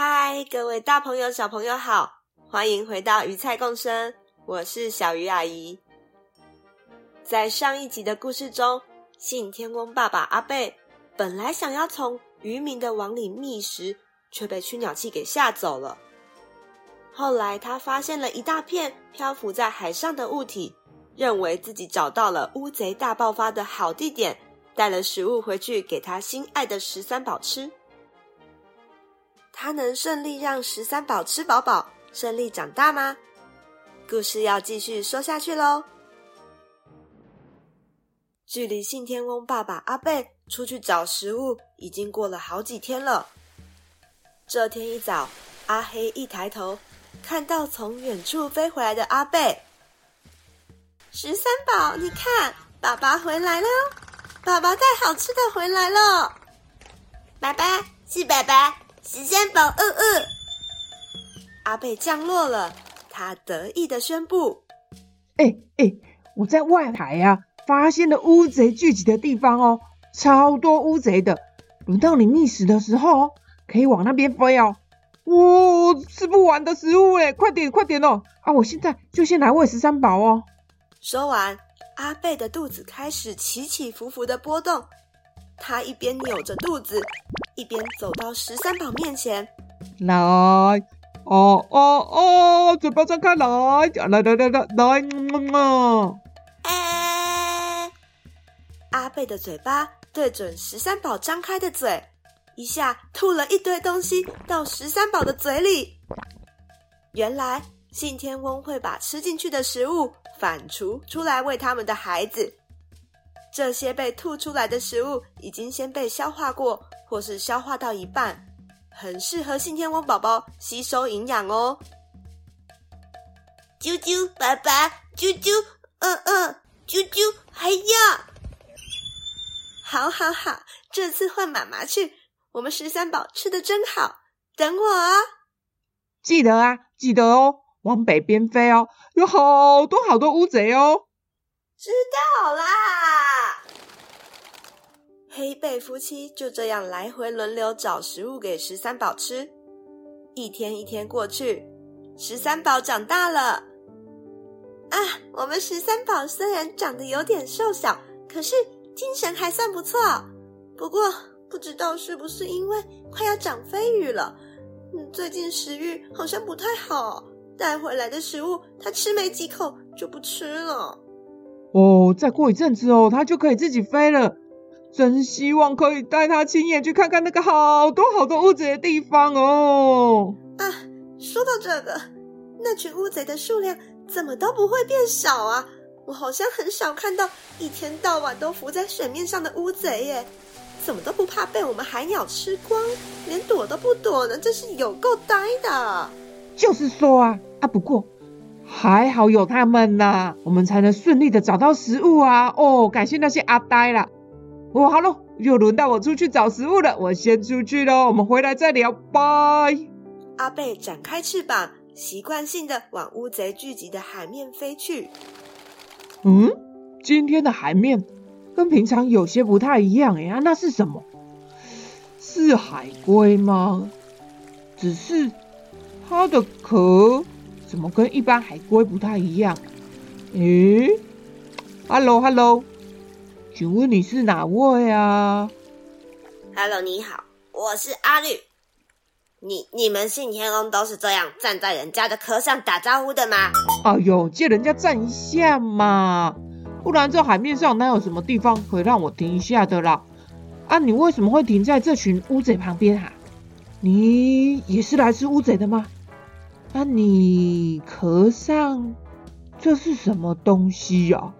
嗨，各位大朋友、小朋友好，欢迎回到鱼菜共生，我是小鱼阿姨。在上一集的故事中，信天翁爸爸阿贝本来想要从渔民的网里觅食，却被驱鸟器给吓走了。后来，他发现了一大片漂浮在海上的物体，认为自己找到了乌贼大爆发的好地点，带了食物回去给他心爱的十三宝吃。他能顺利让十三宝吃饱饱，顺利长大吗？故事要继续说下去喽。距离信天翁爸爸阿贝出去找食物已经过了好几天了。这天一早，阿黑一抬头。看到从远处飞回来的阿贝，十三宝，你看，爸爸回来了，爸爸带好吃的回来了。爸爸是爸爸，十三宝，嗯嗯。阿贝降落了，他得意的宣布：“哎哎，我在外海呀、啊，发现了乌贼聚集的地方哦，超多乌贼的。轮到你觅食的时候，可以往那边飞哦。”哇、哦，吃不完的食物哎！快点，快点哦！啊，我现在就先来喂十三宝哦。说完，阿贝的肚子开始起起伏伏的波动。他一边扭着肚子，一边走到十三宝面前。来，哦哦哦，嘴巴张开来，来来来来来。哎，阿贝的嘴巴对准十三宝张开的嘴。一下吐了一堆东西到十三宝的嘴里。原来信天翁会把吃进去的食物反刍出来喂他们的孩子。这些被吐出来的食物已经先被消化过，或是消化到一半，很适合信天翁宝宝吸收营养哦。啾啾，爸爸，啾啾，嗯嗯，啾啾，还要。好好好，这次换妈妈去。我们十三宝吃的真好，等我啊！记得啊，记得哦，往北边飞哦，有好多好多乌贼哦。知道啦。黑背夫妻就这样来回轮流找食物给十三宝吃。一天一天过去，十三宝长大了。啊，我们十三宝虽然长得有点瘦小，可是精神还算不错。不过。不知道是不是因为快要长飞羽了，嗯，最近食欲好像不太好，带回来的食物他吃没几口就不吃了。哦，再过一阵子哦，他就可以自己飞了。真希望可以带他亲眼去看看那个好多好多乌贼的地方哦。啊，说到这个，那群乌贼的数量怎么都不会变少啊？我好像很少看到一天到晚都浮在水面上的乌贼耶。怎么都不怕被我们海鸟吃光，连躲都不躲呢？真是有够呆的。就是说啊啊，不过还好有他们呐，我们才能顺利的找到食物啊。哦，感谢那些阿呆啦。哦，好喽，又轮到我出去找食物了，我先出去喽，我们回来再聊，拜。阿贝展开翅膀，习惯性的往乌贼聚集的海面飞去。嗯，今天的海面。跟平常有些不太一样呀，那是什么？是海龟吗？只是它的壳怎么跟一般海龟不太一样？诶，Hello Hello，请问你是哪位啊？Hello，你好，我是阿绿。你你们信天翁都是这样站在人家的壳上打招呼的吗？哎呦，借人家站一下嘛。不然这海面上哪有什么地方可以让我停一下的啦？啊，你为什么会停在这群乌贼旁边啊？你也是来吃乌贼的吗？啊，你壳上这是什么东西呀？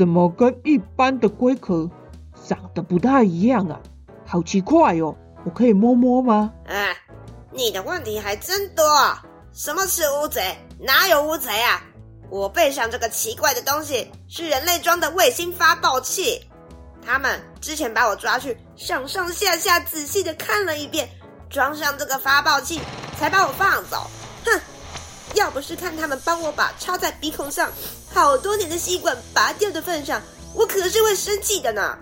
怎么跟一般的龟壳长得不太一样啊？好奇怪哟！我可以摸摸吗？啊，你的问题还真多。什么是乌贼？哪有乌贼啊？我背上这个奇怪的东西是人类装的卫星发报器。他们之前把我抓去，上上下下仔细的看了一遍，装上这个发报器，才把我放走。哼！要不是看他们帮我把插在鼻孔上好多年的吸管拔掉的份上，我可是会生气的呢。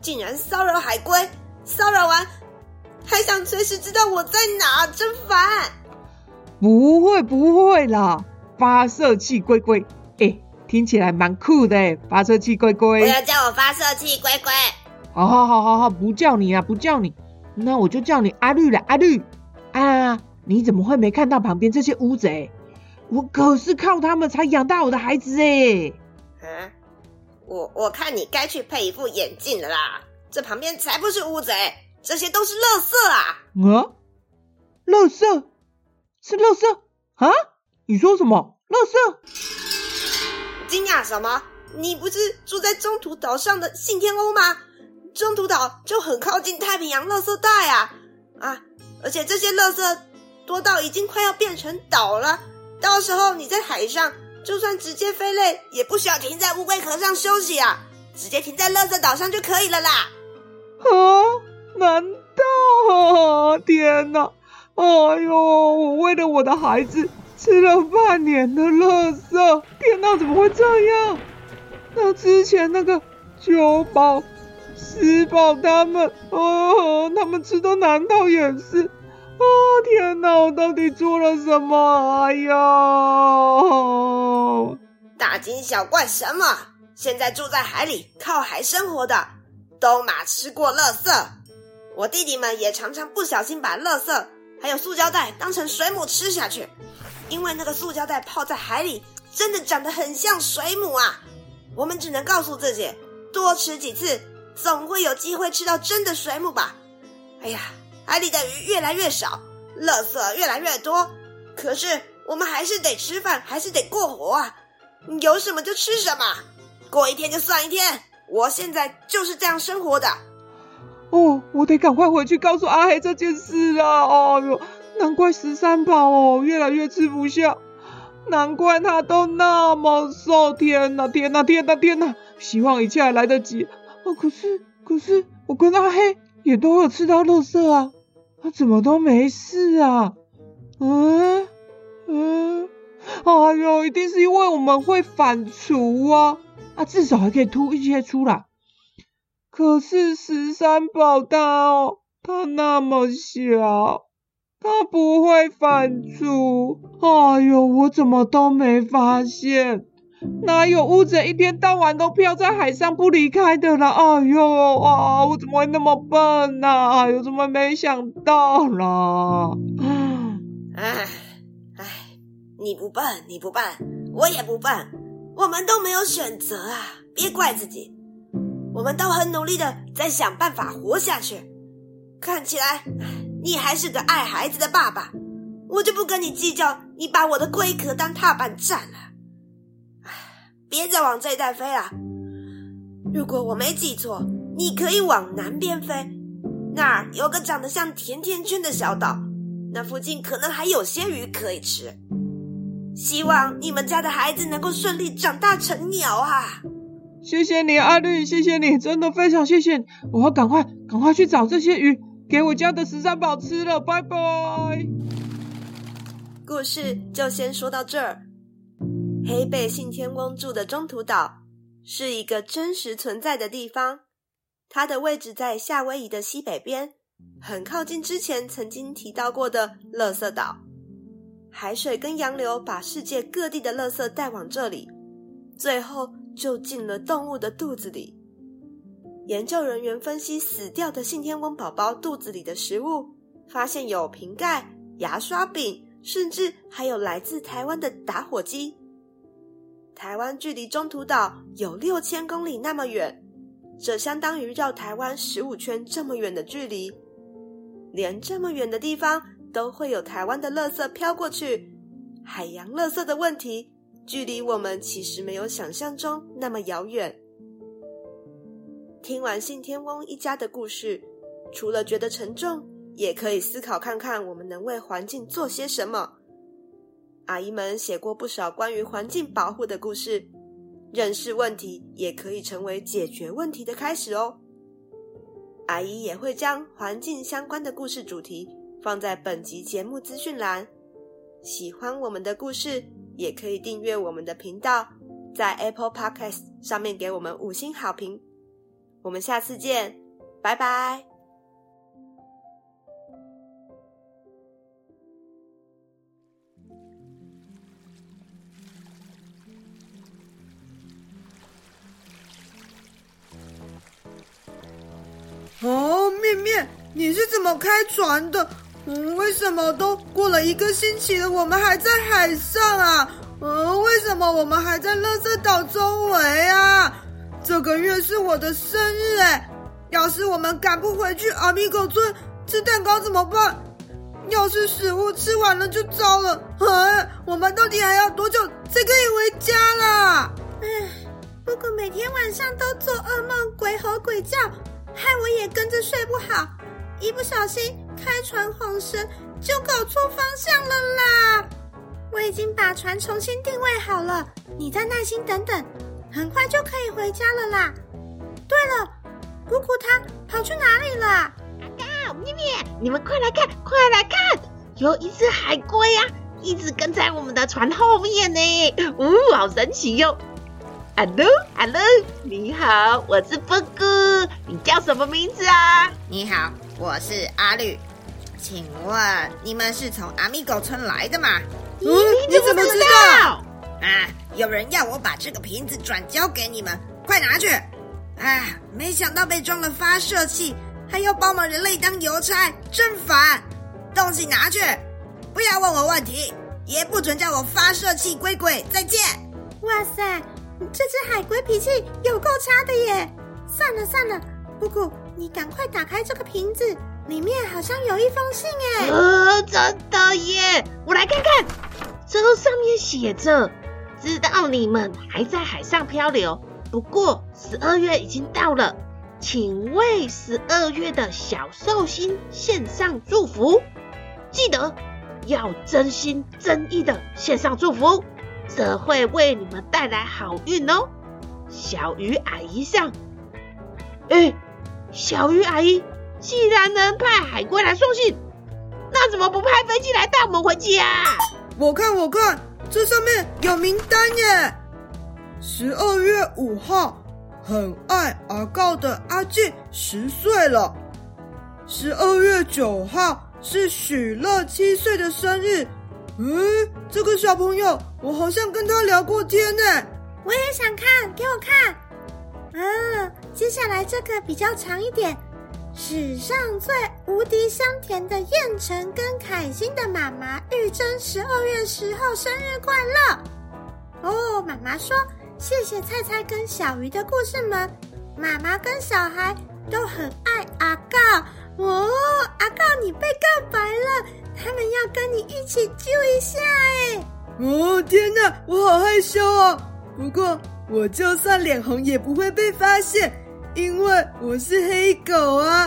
竟然骚扰海龟，骚扰完还想随时知道我在哪，真烦！不会不会啦，发射器龟龟，哎，听起来蛮酷的哎，发射器龟龟。不要叫我发射器龟龟。好好好好好，不叫你啊，不叫你，那我就叫你阿绿了，阿绿。啊，你怎么会没看到旁边这些乌贼？我可是靠他们才养大我的孩子哎！啊，我我看你该去配一副眼镜了啦！这旁边才不是乌贼，这些都是垃圾啊！啊，垃圾？是垃圾？啊？你说什么？垃圾？惊讶什么？你不是住在中途岛上的信天翁吗？中途岛就很靠近太平洋垃圾带啊！啊，而且这些垃圾多到已经快要变成岛了。到时候你在海上，就算直接飞累，也不需要停在乌龟壳上休息啊，直接停在垃圾岛上就可以了啦。啊？难道？天哪！哎呦，我为了我的孩子吃了半年的垃圾，天哪，怎么会这样？那之前那个九宝、十宝他们，哦，他们吃的难道也是？啊、天哪！我到底做了什么？哎呀！大惊小怪什么？现在住在海里，靠海生活的，都马吃过垃圾。我弟弟们也常常不小心把垃圾还有塑胶袋当成水母吃下去，因为那个塑胶袋泡在海里，真的长得很像水母啊！我们只能告诉自己，多吃几次，总会有机会吃到真的水母吧。哎呀！海里的鱼越来越少，垃圾越来越多，可是我们还是得吃饭，还是得过活啊！有什么就吃什么，过一天就算一天。我现在就是这样生活的。哦，我得赶快回去告诉阿黑这件事啊！哦哟，难怪十三宝哦越来越吃不下，难怪他都那么瘦。天哪，天哪，天哪，天哪！希望一切还来得及。哦，可是，可是我跟阿黑也都有吃到垃圾啊！他怎么都没事啊？嗯嗯，哎呦，一定是因为我们会反刍啊！啊，至少还可以吐一些出来。可是十三宝他哦，他那么小，他不会反刍。哎呦，我怎么都没发现？哪有乌贼一天到晚都飘在海上不离开的啦？哎呦啊！我怎么会那么笨呢？哎呦，怎么没想到啦？唉唉，你不笨，你不笨，我也不笨，我们都没有选择啊！别怪自己，我们都很努力的在想办法活下去。看起来你还是个爱孩子的爸爸，我就不跟你计较，你把我的龟壳当踏板站了。别再往这一带飞了。如果我没记错，你可以往南边飞，那儿有个长得像甜甜圈的小岛，那附近可能还有些鱼可以吃。希望你们家的孩子能够顺利长大成鸟啊！谢谢你，阿绿，谢谢你，真的非常谢谢你。我要赶快赶快去找这些鱼，给我家的十三宝吃了。拜拜。故事就先说到这儿。黑背信天翁住的中途岛是一个真实存在的地方，它的位置在夏威夷的西北边，很靠近之前曾经提到过的垃圾岛。海水跟洋流把世界各地的垃圾带往这里，最后就进了动物的肚子里。研究人员分析死掉的信天翁宝宝肚子里的食物，发现有瓶盖、牙刷柄，甚至还有来自台湾的打火机。台湾距离中途岛有六千公里那么远，这相当于绕台湾十五圈这么远的距离。连这么远的地方都会有台湾的垃圾飘过去，海洋垃圾的问题距离我们其实没有想象中那么遥远。听完信天翁一家的故事，除了觉得沉重，也可以思考看看我们能为环境做些什么。阿姨们写过不少关于环境保护的故事，认识问题也可以成为解决问题的开始哦。阿姨也会将环境相关的故事主题放在本集节目资讯栏。喜欢我们的故事，也可以订阅我们的频道，在 Apple Podcast 上面给我们五星好评。我们下次见，拜拜。面面，你是怎么开船的？嗯，为什么都过了一个星期了，我们还在海上啊？嗯，为什么我们还在乐色岛周围啊？这个月是我的生日哎，要是我们赶不回去阿米狗村吃蛋糕怎么办？要是食物吃完了就糟了。哎，我们到底还要多久才可以回家啦？唉，不过每天晚上都做噩梦，鬼吼鬼叫。害我也跟着睡不好，一不小心开船晃神，就搞错方向了啦！我已经把船重新定位好了，你再耐心等等，很快就可以回家了啦。对了，姑姑她跑去哪里了？阿高、咪咪，你们快来看，快来看，有一只海龟呀、啊，一直跟在我们的船后面呢，呜、哦，好神奇哟！Hello，Hello，你好，我是波哥，你叫什么名字啊？你好，我是阿绿，请问你们是从阿米狗村来的吗？嗯，你怎么知道？啊，有人要我把这个瓶子转交给你们，快拿去！啊，没想到被装了发射器，还要包我们人类当邮差，真烦！东西拿去，不要问我问题，也不准叫我发射器龟龟，再见！哇塞！这只海龟脾气有够差的耶！算了算了，姑姑，你赶快打开这个瓶子，里面好像有一封信哎！呃，真的耶！我来看看，这上面写着：知道你们还在海上漂流，不过十二月已经到了，请为十二月的小寿星献上祝福，记得要真心真意的献上祝福。这会为你们带来好运哦，小鱼矮一上。哎，小鱼阿姨，既然能派海龟来送信，那怎么不派飞机来带我们回家？我看，我看，这上面有名单耶。十二月五号，很爱阿告的阿静十岁了。十二月九号是许乐七岁的生日。嗯，这个小朋友，我好像跟他聊过天呢。我也想看，给我看。啊，接下来这个比较长一点。史上最无敌香甜的燕城跟凯欣的妈妈玉珍，十二月十号生日快乐。哦，妈妈说谢谢菜菜跟小鱼的故事们，妈妈跟小孩都很爱阿告。哦，阿告你被告白了。他们要跟你一起救一下哎！哦天哪，我好害羞哦。不过我就算脸红也不会被发现，因为我是黑狗啊。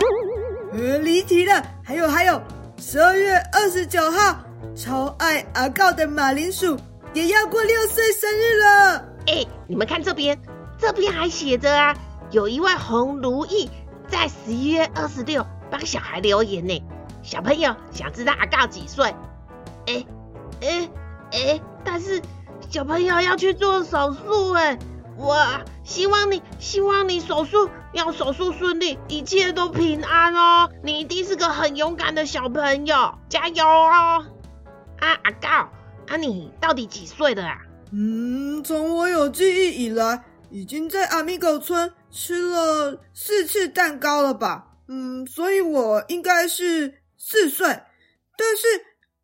呃，离题了。还有还有，十二月二十九号，超爱阿告的马铃薯也要过六岁生日了。哎，你们看这边，这边还写着啊，有一位洪如意在十一月二十六帮小孩留言呢。小朋友想知道阿告几岁？哎哎哎！但是小朋友要去做手术哎，我希望你希望你手术要手术顺利，一切都平安哦。你一定是个很勇敢的小朋友，加油哦！啊，阿告，啊你到底几岁了啊？嗯，从我有记忆以来，已经在阿米狗村吃了四次蛋糕了吧？嗯，所以我应该是。四岁，但是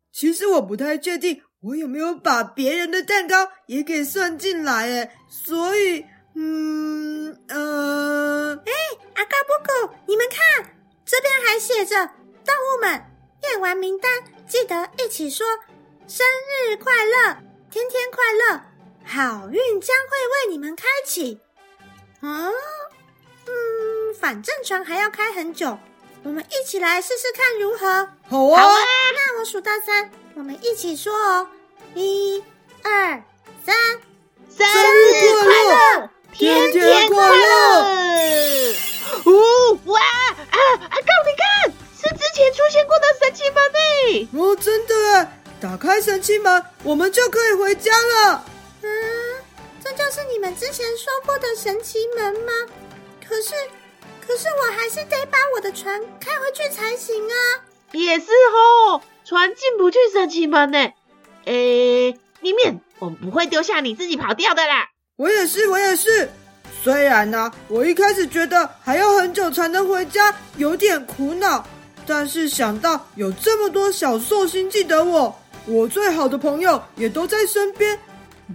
其实我不太确定我有没有把别人的蛋糕也给算进来诶，所以，嗯，呃，哎，阿嘎布狗，你们看，这边还写着动物们念完名单，记得一起说生日快乐，天天快乐，好运将会为你们开启。嗯嗯，反正船还要开很久。我们一起来试试看如何？好啊！好啊！那我数到三，我们一起说哦，一、二、三，生日快乐，天天快乐！哦哇啊！阿告，你看，是之前出现过的神奇门呢！哦，真的哎！打开神奇门，我们就可以回家了。嗯，这就是你们之前说过的神奇门吗？可是。可是我还是得把我的船开回去才行啊！也是哦，船进不去神奇门呢。诶，里面我们不会丢下你自己跑掉的啦。我也是，我也是。虽然呢、我一开始觉得还要很久才能回家，有点苦恼。但是想到有这么多小寿星记得我，我最好的朋友也都在身边，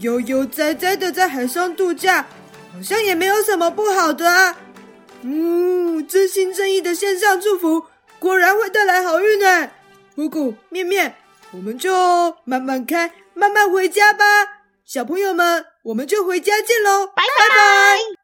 悠悠哉哉的在海上度假，好像也没有什么不好的啊。嗯，真心真意的献上祝福，果然会带来好运呢。姑姑、面面，我们就慢慢开，慢慢回家吧。小朋友们，我们就回家见喽，拜拜。拜拜。